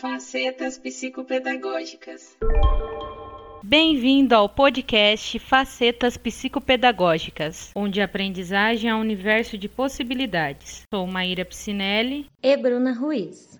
Facetas psicopedagógicas. Bem-vindo ao podcast Facetas Psicopedagógicas, onde a aprendizagem é um universo de possibilidades. Sou Maíra Piscinelli e Bruna Ruiz.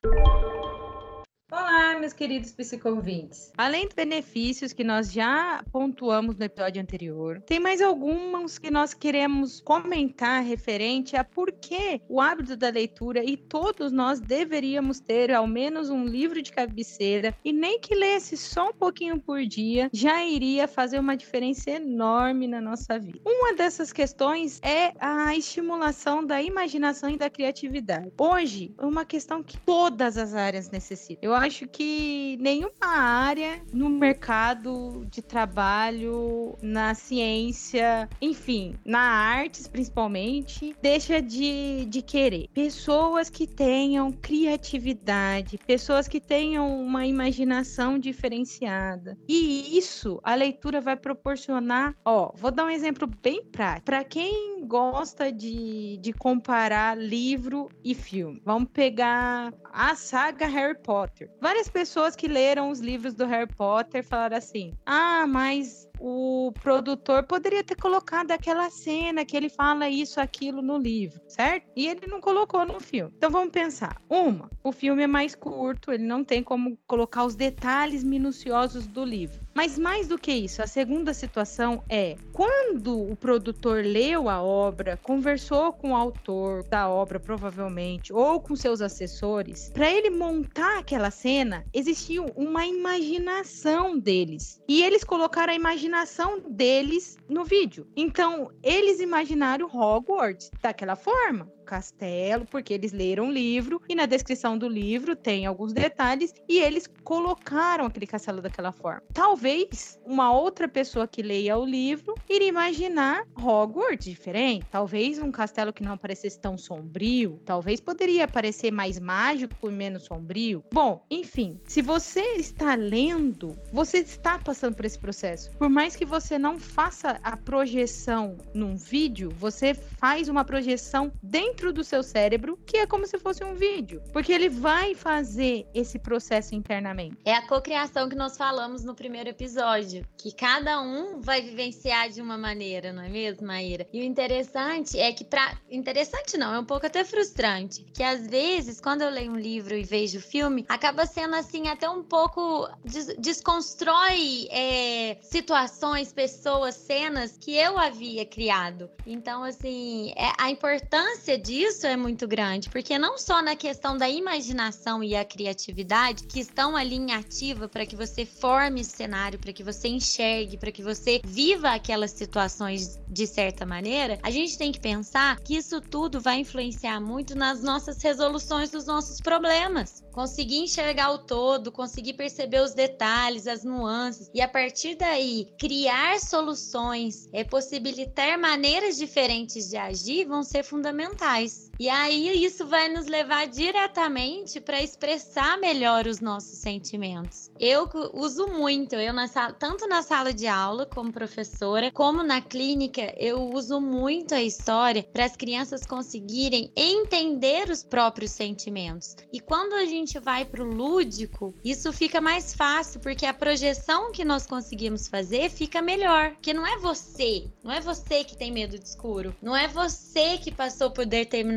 Olá, meus queridos psicovintes. Além dos benefícios que nós já pontuamos no episódio anterior, tem mais alguns que nós queremos comentar referente a por que o hábito da leitura e todos nós deveríamos ter ao menos um livro de cabeceira e nem que lesse só um pouquinho por dia já iria fazer uma diferença enorme na nossa vida. Uma dessas questões é a estimulação da imaginação e da criatividade. Hoje, é uma questão que todas as áreas necessitam. Eu acho que nenhuma área no mercado de trabalho, na ciência, enfim, na artes principalmente, deixa de, de querer. Pessoas que tenham criatividade, pessoas que tenham uma imaginação diferenciada. E isso a leitura vai proporcionar. Ó, vou dar um exemplo bem prático. Para quem gosta de, de comparar livro e filme, vamos pegar a saga Harry Potter. Várias pessoas que leram os livros do Harry Potter falaram assim: ah, mas o produtor poderia ter colocado aquela cena que ele fala isso, aquilo no livro, certo? E ele não colocou no filme. Então vamos pensar. Uma, o filme é mais curto, ele não tem como colocar os detalhes minuciosos do livro. Mas mais do que isso, a segunda situação é quando o produtor leu a obra, conversou com o autor da obra, provavelmente, ou com seus assessores, para ele montar aquela cena, existia uma imaginação deles. E eles colocaram a imaginação deles no vídeo. Então, eles imaginaram Hogwarts daquela forma castelo, porque eles leram o livro e na descrição do livro tem alguns detalhes e eles colocaram aquele castelo daquela forma. Talvez uma outra pessoa que leia o livro iria imaginar Hogwarts diferente, talvez um castelo que não parecesse tão sombrio, talvez poderia parecer mais mágico e menos sombrio. Bom, enfim, se você está lendo, você está passando por esse processo. Por mais que você não faça a projeção num vídeo, você faz uma projeção dentro dentro do seu cérebro, que é como se fosse um vídeo, porque ele vai fazer esse processo internamente. É a cocriação que nós falamos no primeiro episódio, que cada um vai vivenciar de uma maneira, não é mesmo, Maíra? E o interessante é que para interessante não, é um pouco até frustrante, que às vezes quando eu leio um livro e vejo o filme, acaba sendo assim até um pouco des desconstrói é, situações, pessoas, cenas que eu havia criado. Então assim, é a importância disso é muito grande, porque não só na questão da imaginação e a criatividade que estão ali em ativa para que você forme cenário, para que você enxergue, para que você viva aquelas situações de certa maneira, a gente tem que pensar que isso tudo vai influenciar muito nas nossas resoluções dos nossos problemas. Conseguir enxergar o todo, conseguir perceber os detalhes, as nuances e a partir daí criar soluções, é possibilitar maneiras diferentes de agir vão ser fundamentais. guys. E aí isso vai nos levar diretamente para expressar melhor os nossos sentimentos. Eu uso muito, eu na sala, tanto na sala de aula como professora, como na clínica, eu uso muito a história para as crianças conseguirem entender os próprios sentimentos. E quando a gente vai para o lúdico, isso fica mais fácil, porque a projeção que nós conseguimos fazer fica melhor. Porque não é você, não é você que tem medo de escuro, não é você que passou por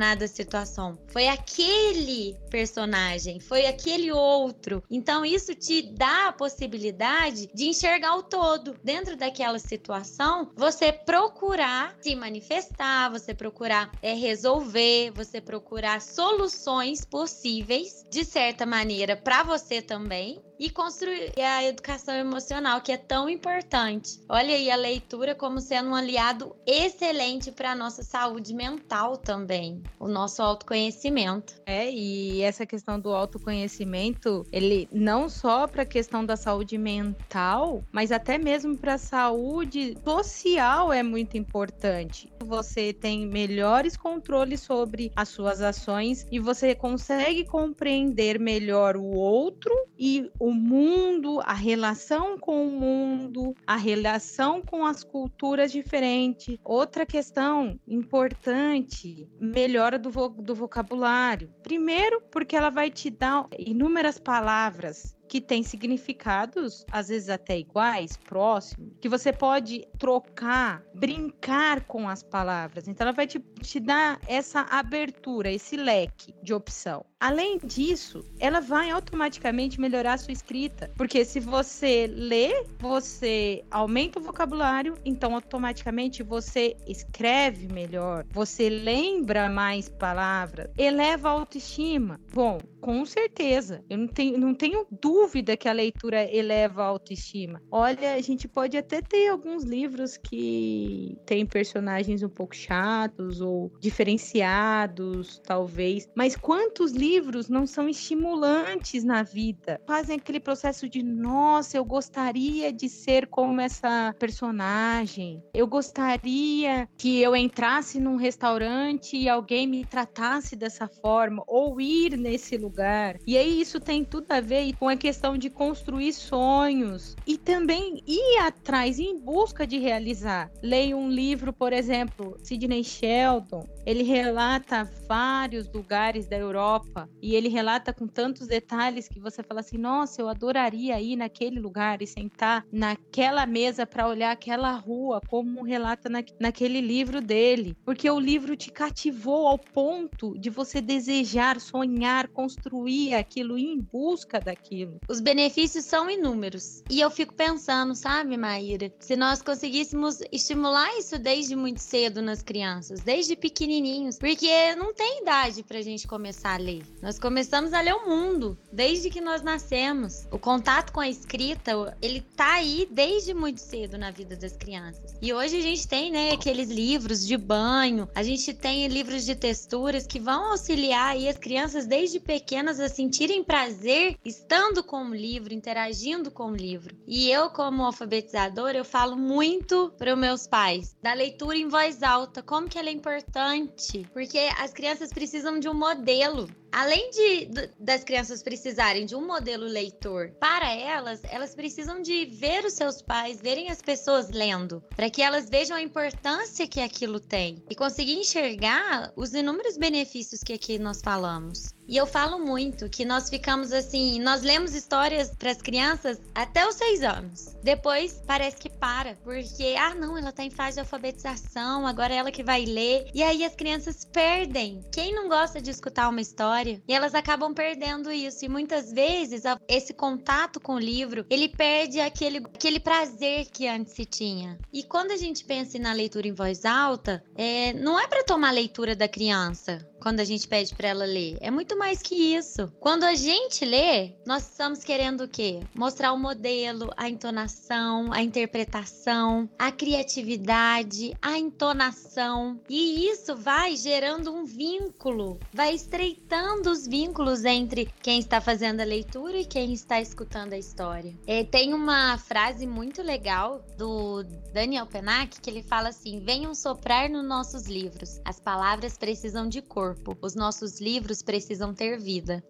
determinada situação. Foi aquele personagem, foi aquele outro. Então isso te dá a possibilidade de enxergar o todo. Dentro daquela situação, você procurar se manifestar, você procurar é, resolver, você procurar soluções possíveis de certa maneira para você também e construir a educação emocional, que é tão importante. Olha aí a leitura como sendo um aliado excelente para a nossa saúde mental também, o nosso autoconhecimento. É, e essa questão do autoconhecimento, ele não só para a questão da saúde mental, mas até mesmo para a saúde social é muito importante. Você tem melhores controles sobre as suas ações e você consegue compreender melhor o outro e o o mundo, a relação com o mundo, a relação com as culturas diferentes. Outra questão importante, melhora do, vo do vocabulário. Primeiro, porque ela vai te dar inúmeras palavras que tem significados, às vezes até iguais, próximos, que você pode trocar, brincar com as palavras. Então, ela vai te, te dar essa abertura, esse leque de opção. Além disso, ela vai automaticamente melhorar a sua escrita, porque se você lê, você aumenta o vocabulário, então automaticamente você escreve melhor, você lembra mais palavras, eleva a autoestima. Bom, com certeza, eu não tenho, não tenho dúvida que a leitura eleva a autoestima. Olha, a gente pode até ter alguns livros que têm personagens um pouco chatos ou diferenciados, talvez, mas quantos livros não são estimulantes na vida. Fazem aquele processo de, nossa, eu gostaria de ser como essa personagem. Eu gostaria que eu entrasse num restaurante e alguém me tratasse dessa forma, ou ir nesse lugar. E aí isso tem tudo a ver com a questão de construir sonhos e também ir atrás, em busca de realizar. Leio um livro, por exemplo, Sidney Sheldon, ele relata vários lugares da Europa e ele relata com tantos detalhes que você fala assim: nossa, eu adoraria ir naquele lugar e sentar naquela mesa para olhar aquela rua, como relata na, naquele livro dele. Porque o livro te cativou ao ponto de você desejar, sonhar, construir aquilo em busca daquilo. Os benefícios são inúmeros. E eu fico pensando, sabe, Maíra, se nós conseguíssemos estimular isso desde muito cedo nas crianças, desde pequenininhos, porque não tem idade pra gente começar a ler. Nós começamos a ler o mundo desde que nós nascemos. O contato com a escrita, ele tá aí desde muito cedo na vida das crianças. E hoje a gente tem, né, aqueles livros de banho, a gente tem livros de texturas que vão auxiliar aí as crianças desde pequenas a sentirem prazer estando com o livro, interagindo com o livro. E eu, como alfabetizadora, eu falo muito para os meus pais da leitura em voz alta, como que ela é importante, porque as crianças precisam de um modelo além de das crianças precisarem de um modelo leitor para elas, elas precisam de ver os seus pais, verem as pessoas lendo, para que elas vejam a importância que aquilo tem e conseguir enxergar os inúmeros benefícios que aqui nós falamos. E eu falo muito que nós ficamos assim, nós lemos histórias para as crianças até os seis anos. Depois parece que para, porque ah não, ela tá em fase de alfabetização, agora é ela que vai ler. E aí as crianças perdem. Quem não gosta de escutar uma história? E elas acabam perdendo isso. E muitas vezes esse contato com o livro, ele perde aquele, aquele prazer que antes se tinha. E quando a gente pensa na leitura em voz alta, é, não é para tomar a leitura da criança quando a gente pede para ela ler. É muito mais que isso. Quando a gente lê, nós estamos querendo o quê? Mostrar o modelo, a entonação, a interpretação, a criatividade, a entonação. E isso vai gerando um vínculo, vai estreitando os vínculos entre quem está fazendo a leitura e quem está escutando a história. É, tem uma frase muito legal do Daniel Penac que ele fala assim: venham soprar nos nossos livros. As palavras precisam de cor corpo. Os nossos livros precisam ter vida.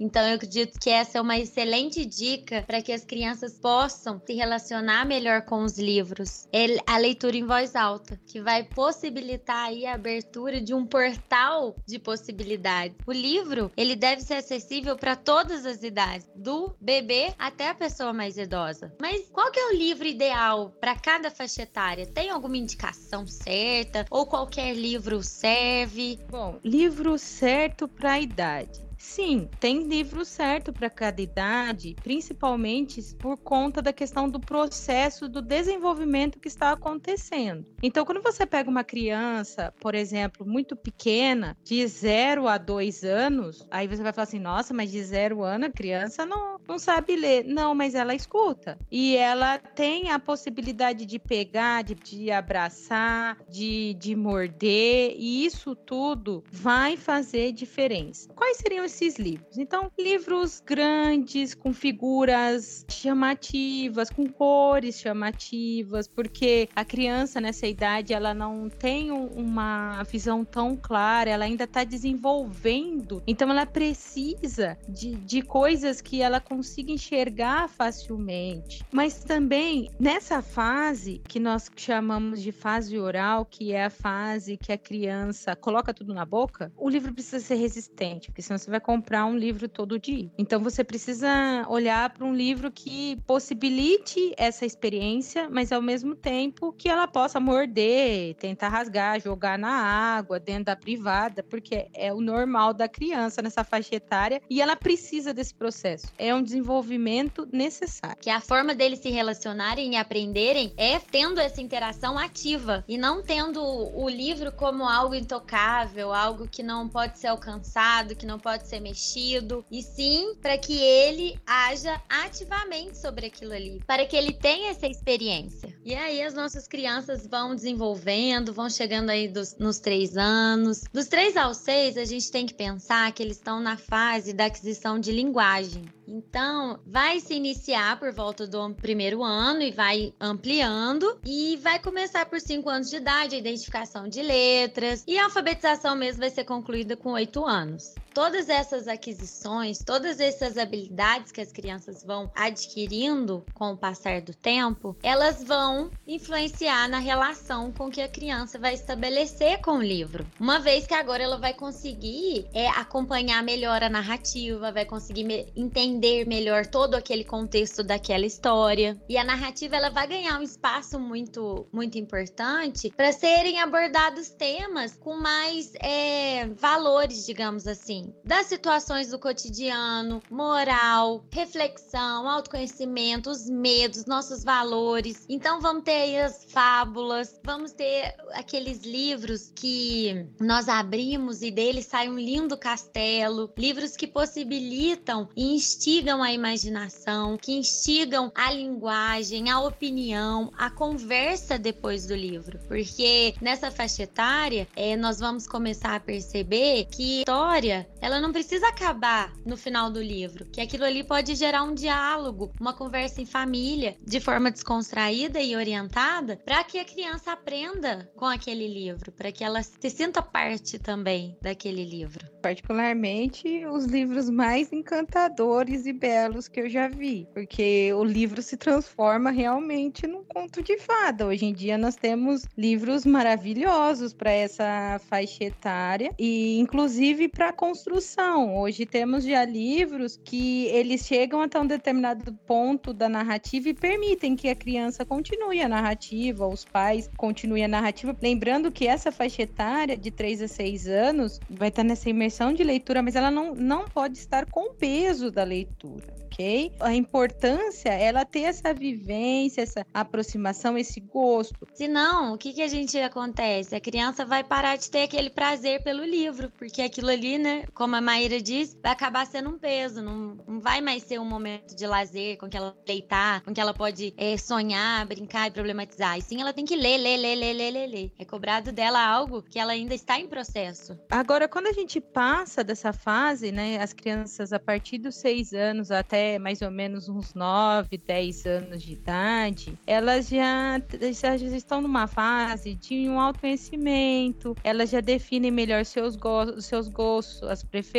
Então, eu acredito que essa é uma excelente dica para que as crianças possam se relacionar melhor com os livros. A leitura em voz alta, que vai possibilitar aí a abertura de um portal de possibilidades. O livro, ele deve ser acessível para todas as idades, do bebê até a pessoa mais idosa. Mas qual que é o livro ideal para cada faixa etária? Tem alguma indicação certa ou qualquer livro serve? Bom, livro certo para a idade. Sim, tem livro certo para cada idade, principalmente por conta da questão do processo do desenvolvimento que está acontecendo. Então, quando você pega uma criança, por exemplo, muito pequena, de 0 a 2 anos, aí você vai falar assim: nossa, mas de 0 ano a criança não, não sabe ler. Não, mas ela escuta. E ela tem a possibilidade de pegar, de, de abraçar, de, de morder, e isso tudo vai fazer diferença. Quais seriam esses livros? Então, livros grandes, com figuras chamativas, com cores chamativas, porque a criança nessa idade ela não tem uma visão tão clara, ela ainda está desenvolvendo, então ela precisa de, de coisas que ela consiga enxergar facilmente. Mas também nessa fase que nós chamamos de fase oral, que é a fase que a criança coloca tudo na boca, o livro precisa ser resistente, porque senão você vai comprar um livro todo dia. Então você precisa olhar para um livro que possibilite essa experiência, mas ao mesmo tempo que ela possa morder, tentar rasgar, jogar na água, dentro da privada, porque é o normal da criança nessa faixa etária e ela precisa desse processo. É um desenvolvimento necessário. Que a forma deles se relacionarem e aprenderem é tendo essa interação ativa e não tendo o livro como algo intocável, algo que não pode ser alcançado, que não pode ser mexido, e sim para que ele haja ativamente sobre aquilo ali, para que ele tenha essa experiência. E aí as nossas crianças vão desenvolvendo, vão chegando aí dos, nos três anos. Dos três aos seis, a gente tem que pensar que eles estão na fase da aquisição de linguagem. Então, vai se iniciar por volta do primeiro ano e vai ampliando e vai começar por cinco anos de idade, a identificação de letras e a alfabetização mesmo vai ser concluída com oito anos todas essas aquisições, todas essas habilidades que as crianças vão adquirindo com o passar do tempo, elas vão influenciar na relação com que a criança vai estabelecer com o livro. Uma vez que agora ela vai conseguir é, acompanhar melhor a narrativa, vai conseguir me entender melhor todo aquele contexto daquela história. E a narrativa ela vai ganhar um espaço muito, muito importante para serem abordados temas com mais é, valores, digamos assim das situações do cotidiano, moral, reflexão, autoconhecimento, os medos, nossos valores. Então vamos ter aí as fábulas, vamos ter aqueles livros que nós abrimos e deles sai um lindo castelo, livros que possibilitam e instigam a imaginação, que instigam a linguagem, a opinião, a conversa depois do livro. Porque nessa faixa etária, é, nós vamos começar a perceber que história ela não precisa acabar no final do livro, que aquilo ali pode gerar um diálogo, uma conversa em família, de forma descontraída e orientada, para que a criança aprenda com aquele livro, para que ela se sinta parte também daquele livro. Particularmente os livros mais encantadores e belos que eu já vi, porque o livro se transforma realmente num conto de fada. Hoje em dia nós temos livros maravilhosos para essa faixa etária e inclusive para construir construção. Hoje temos já livros que eles chegam até um determinado ponto da narrativa e permitem que a criança continue a narrativa, os pais continuem a narrativa. Lembrando que essa faixa etária de 3 a 6 anos vai estar nessa imersão de leitura, mas ela não, não pode estar com o peso da leitura ok? A importância é ela ter essa vivência, essa aproximação, esse gosto. Senão, o que, que a gente acontece? A criança vai parar de ter aquele prazer pelo livro, porque aquilo ali, né, como a Maíra diz, vai acabar sendo um peso, não, não vai mais ser um momento de lazer com que ela deitar, com que ela pode é, sonhar, brincar e problematizar. E sim, ela tem que ler, ler, ler, ler, ler, ler, ler. É cobrado dela algo que ela ainda está em processo. Agora, quando a gente passa dessa fase, né, as crianças a partir dos seis anos até mais ou menos uns 9, 10 anos de idade, elas já, já estão numa fase de um autoconhecimento, elas já definem melhor seus, go seus gostos, as preferências,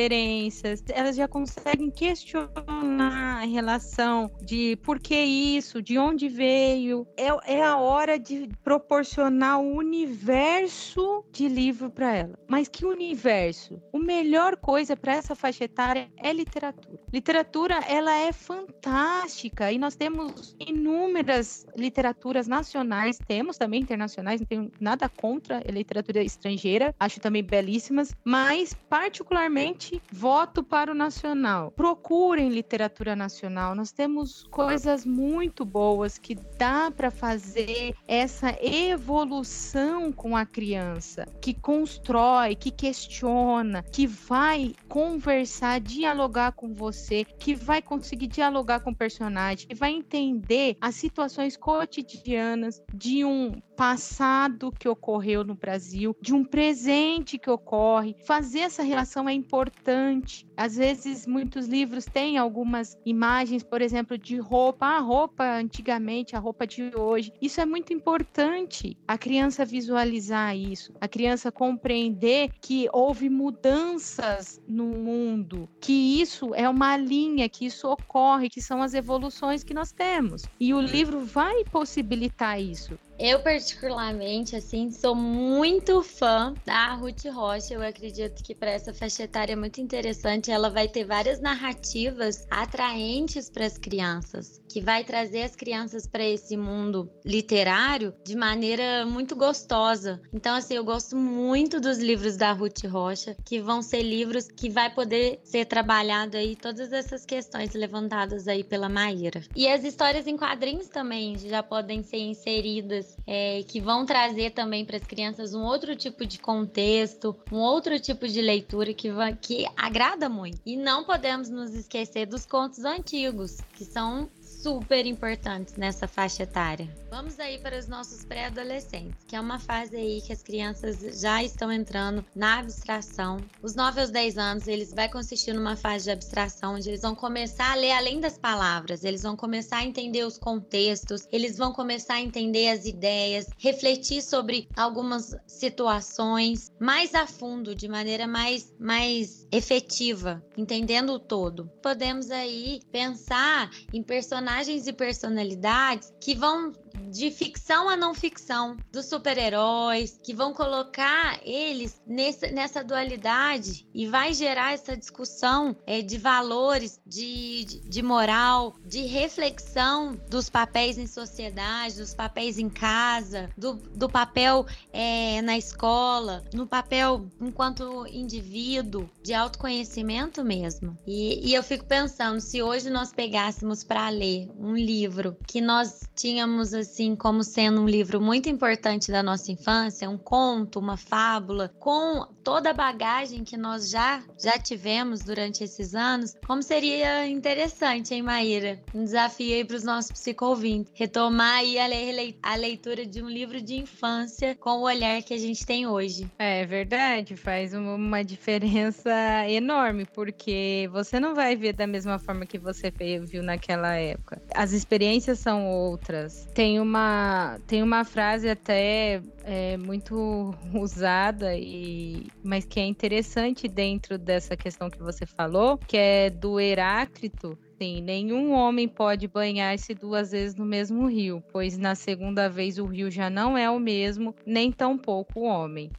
elas já conseguem questionar a relação de por que isso, de onde veio. É, é a hora de proporcionar o universo de livro para ela. Mas que universo? A melhor coisa para essa faixa etária é literatura. Literatura, ela é fantástica e nós temos inúmeras literaturas nacionais, temos também internacionais, não tenho nada contra a literatura estrangeira, acho também belíssimas, mas particularmente voto para o nacional. Procurem literatura nacional, nós temos coisas muito boas que dá para para fazer essa evolução com a criança, que constrói, que questiona, que vai conversar, dialogar com você, que vai conseguir dialogar com o personagem, que vai entender as situações cotidianas de um passado que ocorreu no Brasil, de um presente que ocorre. Fazer essa relação é importante. Às vezes, muitos livros têm algumas imagens, por exemplo, de roupa, a roupa antigamente, a roupa de hoje. Isso é muito importante. A criança visualizar isso, a criança compreender que houve mudanças no mundo, que isso é uma linha, que isso ocorre, que são as evoluções que nós temos. E o livro vai possibilitar isso. Eu, particularmente, assim, sou muito fã da Ruth Rocha. Eu acredito que para essa faixa etária é muito interessante. Ela vai ter várias narrativas atraentes para as crianças, que vai trazer as crianças para esse mundo literário de maneira muito gostosa. Então, assim, eu gosto muito dos livros da Ruth Rocha, que vão ser livros que vai poder ser trabalhado aí todas essas questões levantadas aí pela Maíra. E as histórias em quadrinhos também já podem ser inseridas é, que vão trazer também para as crianças um outro tipo de contexto, um outro tipo de leitura que, que agrada muito. E não podemos nos esquecer dos contos antigos, que são super importantes nessa faixa etária. Vamos aí para os nossos pré-adolescentes, que é uma fase aí que as crianças já estão entrando na abstração. Os 9 aos 10 anos, eles vai consistir numa fase de abstração onde eles vão começar a ler além das palavras, eles vão começar a entender os contextos, eles vão começar a entender as ideias, refletir sobre algumas situações mais a fundo, de maneira mais mais efetiva, entendendo o todo. Podemos aí pensar em personagens personagens e personalidades que vão de ficção a não ficção, dos super-heróis, que vão colocar eles nessa, nessa dualidade e vai gerar essa discussão é, de valores, de, de, de, moral, de reflexão dos papéis em sociedade, dos papéis em casa, do, do papel é, na escola, no papel enquanto indivíduo, de autoconhecimento mesmo. E, e eu fico pensando, se hoje nós pegássemos para ler um livro que nós tínhamos assim, assim como sendo um livro muito importante da nossa infância, um conto, uma fábula, com toda a bagagem que nós já já tivemos durante esses anos, como seria interessante, hein, Maíra? Um desafio aí para os nossos psicovintes, retomar aí a, leitura de um livro de infância com o olhar que a gente tem hoje. É verdade, faz uma diferença enorme, porque você não vai ver da mesma forma que você viu naquela época. As experiências são outras. Tem uma uma, tem uma frase até é, muito usada, e, mas que é interessante dentro dessa questão que você falou, que é do Heráclito. Sim, nenhum homem pode banhar-se duas vezes no mesmo rio, pois na segunda vez o rio já não é o mesmo, nem tampouco o homem.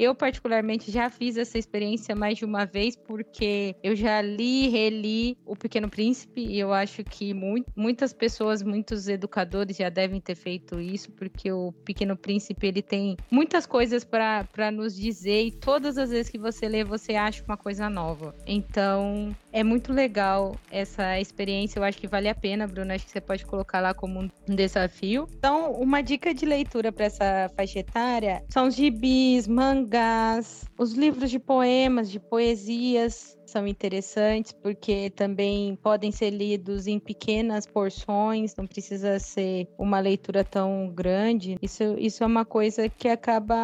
Eu, particularmente, já fiz essa experiência mais de uma vez, porque eu já li, reli O Pequeno Príncipe, e eu acho que muitas pessoas, muitos educadores já devem ter feito isso, porque o Pequeno Príncipe ele tem muitas coisas para nos dizer, e todas as vezes que você lê, você acha uma coisa nova. Então, é muito legal essa experiência, eu acho que vale a pena, Bruna. Acho que você pode colocar lá como um desafio. Então, uma dica de leitura para essa faixa etária são os gibis, mangás mangás, os livros de poemas, de poesias, são interessantes porque também podem ser lidos em pequenas porções, não precisa ser uma leitura tão grande. Isso, isso é uma coisa que acaba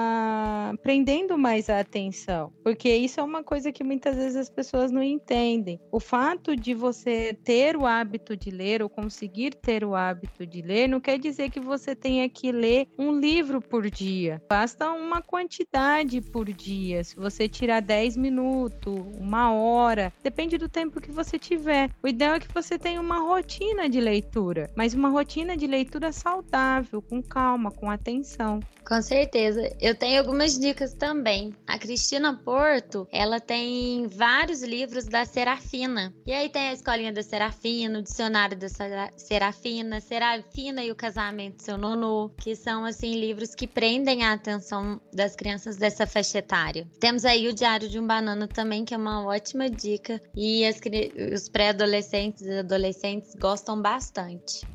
prendendo mais a atenção, porque isso é uma coisa que muitas vezes as pessoas não entendem. O fato de você ter o hábito de ler ou conseguir ter o hábito de ler não quer dizer que você tenha que ler um livro por dia. Basta uma quantidade por dia. Se você tirar 10 minutos, uma hora, hora, depende do tempo que você tiver. O ideal é que você tenha uma rotina de leitura, mas uma rotina de leitura saudável, com calma, com atenção. Com certeza. Eu tenho algumas dicas também. A Cristina Porto, ela tem vários livros da Serafina. E aí tem a Escolinha da Serafina, o Dicionário da Serafina, Serafina e o Casamento do Seu Nono, que são, assim, livros que prendem a atenção das crianças dessa faixa etária. Temos aí o Diário de um Banana também, que é uma ótima ótima dica e as, os pré-adolescentes e adolescentes gostam bastante.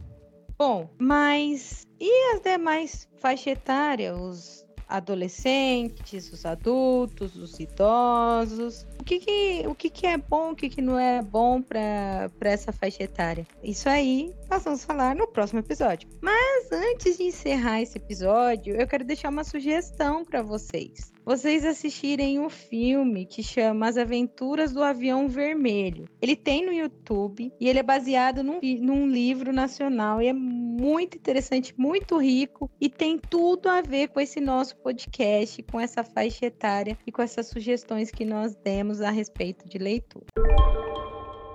Bom, mas e as demais faixa etária, os adolescentes, os adultos, os idosos. O que, que, o que, que é bom, o que, que não é bom para essa faixa etária? Isso aí nós vamos falar no próximo episódio. Mas antes de encerrar esse episódio, eu quero deixar uma sugestão para vocês. Vocês assistirem um filme que chama As Aventuras do Avião Vermelho. Ele tem no YouTube e ele é baseado num, num livro nacional e é muito interessante, muito rico e tem tudo a ver com esse nosso podcast, com essa faixa etária e com essas sugestões que nós demos a respeito de leitura.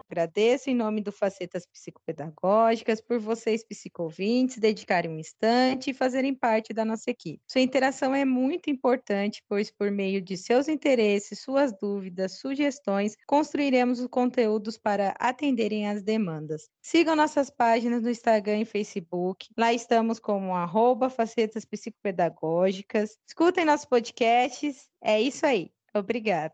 Agradeço em nome do Facetas Psicopedagógicas por vocês, psicovintes, dedicarem um instante e fazerem parte da nossa equipe. Sua interação é muito importante, pois por meio de seus interesses, suas dúvidas, sugestões, construiremos os conteúdos para atenderem às demandas. Sigam nossas páginas no Instagram e Facebook. Lá estamos como arroba Facetas Psicopedagógicas. Escutem nossos podcasts. É isso aí. Obrigada.